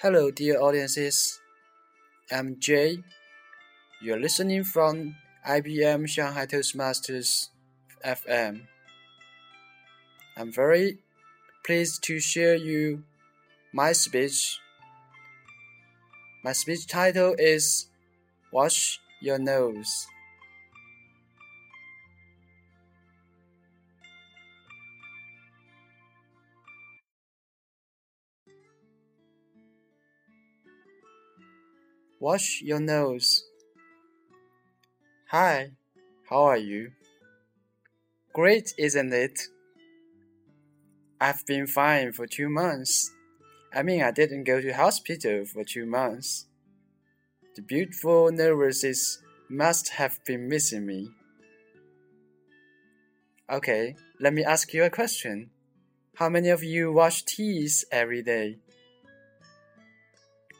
Hello, dear audiences. I'm Jay. You're listening from IBM Shanghai Toastmasters FM. I'm very pleased to share you my speech. My speech title is Wash Your Nose. Wash your nose. Hi, how are you? Great, isn't it? I've been fine for two months. I mean, I didn't go to hospital for two months. The beautiful nurses must have been missing me. Okay, let me ask you a question. How many of you wash teeth every day?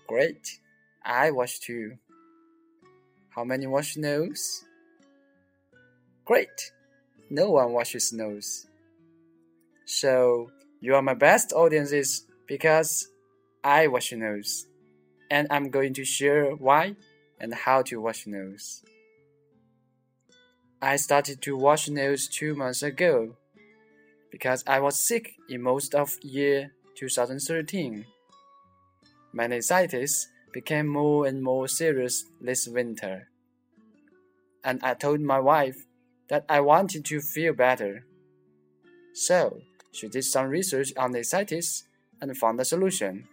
Great. I wash too. How many wash nose? Great. No one washes nose. So you are my best audiences because I wash nose. And I'm going to share why and how to wash nose. I started to wash nose two months ago because I was sick in most of year 2013. My sinusitis became more and more serious this winter. And I told my wife that I wanted to feel better. So she did some research on sinusitis and found a solution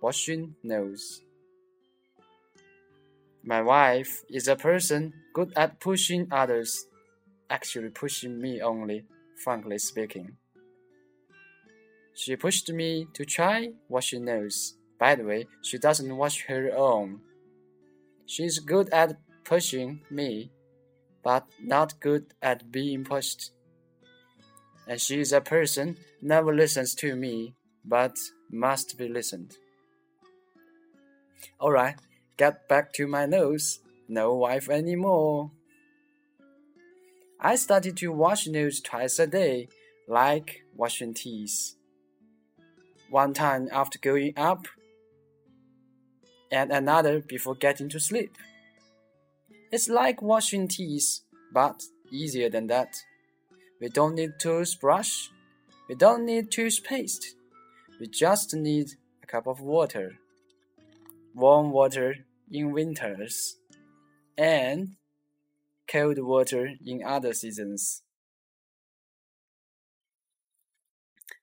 washing nose. My wife is a person good at pushing others, actually pushing me only, frankly speaking. She pushed me to try washing nose. By the way, she doesn't wash her own. She's good at pushing me, but not good at being pushed. And she is a person never listens to me, but must be listened. Alright, get back to my nose. No wife anymore. I started to wash nose twice a day, like washing teeth. One time after going up and another before getting to sleep. It's like washing teeth, but easier than that. We don't need toothbrush. We don't need toothpaste. We just need a cup of water. Warm water in winters and cold water in other seasons.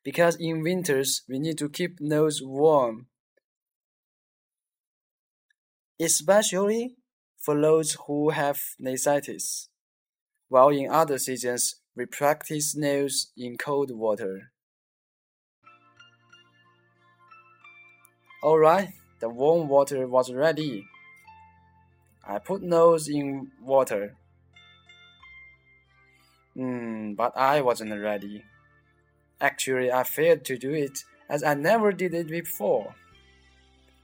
Because in winters we need to keep nose warm especially for those who have sinusitis, while in other seasons we practice nose in cold water. Alright, the warm water was ready. I put nose in water. Hmm, but I wasn't ready. Actually, I failed to do it as I never did it before.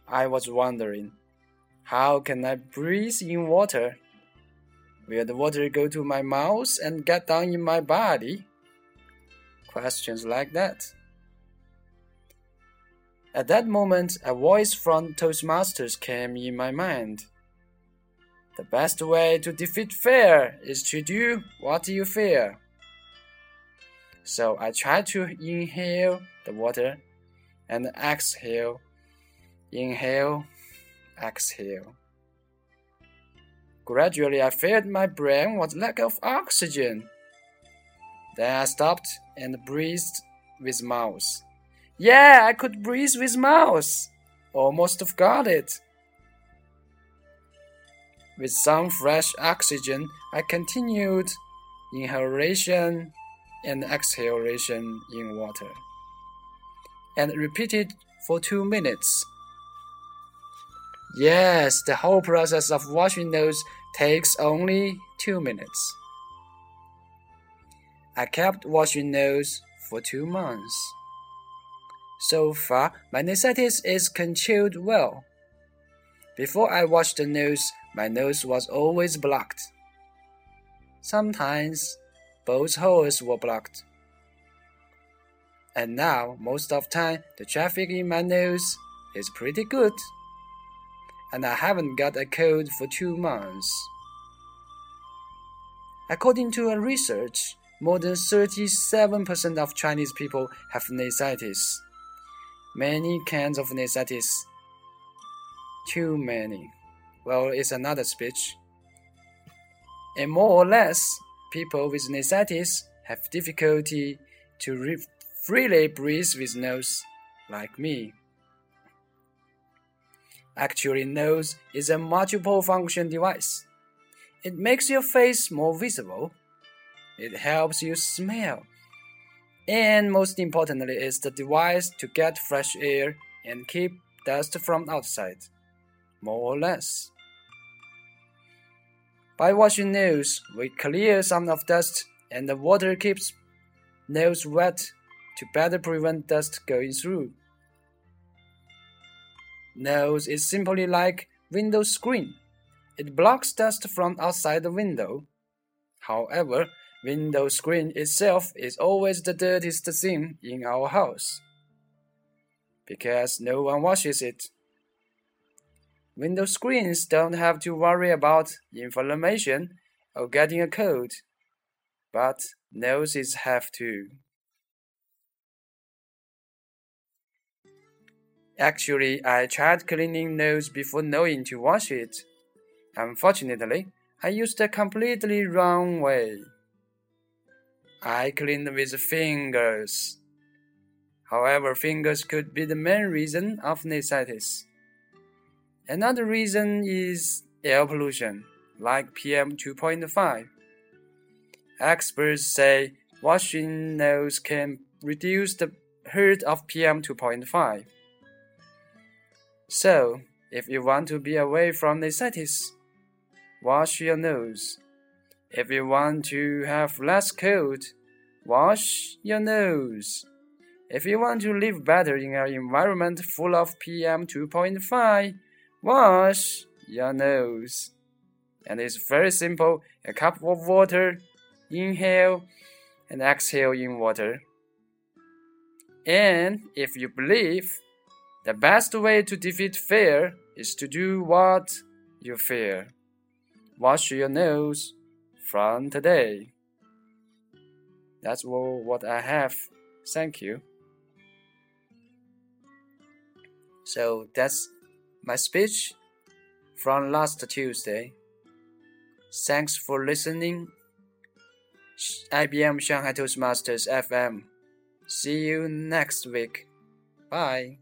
I was wondering how can I breathe in water? Will the water go to my mouth and get down in my body? Questions like that. At that moment, a voice from Toastmasters came in my mind. The best way to defeat fear is to do what you fear. So I tried to inhale the water and exhale, inhale, exhale. Gradually, I felt my brain was lack of oxygen. Then I stopped and breathed with mouth. Yeah, I could breathe with mouth. Almost got it. With some fresh oxygen, I continued inhalation and exhalation in water and repeated for two minutes. Yes, the whole process of washing nose takes only two minutes. I kept washing nose for two months. So far, my sinusitis is controlled well. Before I washed the nose, my nose was always blocked. Sometimes, both holes were blocked. And now, most of time, the traffic in my nose is pretty good. And I haven't got a cold for two months. According to a research, more than 37% of Chinese people have nasitis. Many kinds of nasitis. Too many. Well, it's another speech. And more or less, people with nasitis have difficulty to freely breathe with nose, like me. Actually, nose is a multiple function device. It makes your face more visible. It helps you smell. And most importantly, is the device to get fresh air and keep dust from outside, more or less. By washing nose, we clear some of dust and the water keeps nose wet to better prevent dust going through. Nose is simply like window screen. It blocks dust from outside the window. However, window screen itself is always the dirtiest thing in our house because no one washes it. Window screens don't have to worry about inflammation or getting a cold, but noses have to. Actually, I tried cleaning nose before knowing to wash it. Unfortunately, I used a completely wrong way. I cleaned with fingers. However, fingers could be the main reason of nasalitis. Another reason is air pollution, like PM 2.5. Experts say washing nose can reduce the hurt of PM 2.5. So, if you want to be away from nasalitis, wash your nose. If you want to have less cold, wash your nose. If you want to live better in an environment full of PM 2.5, wash your nose. And it's very simple a cup of water, inhale and exhale in water. And if you believe the best way to defeat fear is to do what you fear, wash your nose from today. That's all what I have. Thank you. So that's my speech from last Tuesday. Thanks for listening. IBM Shanghai Toastmasters FM. See you next week. Bye.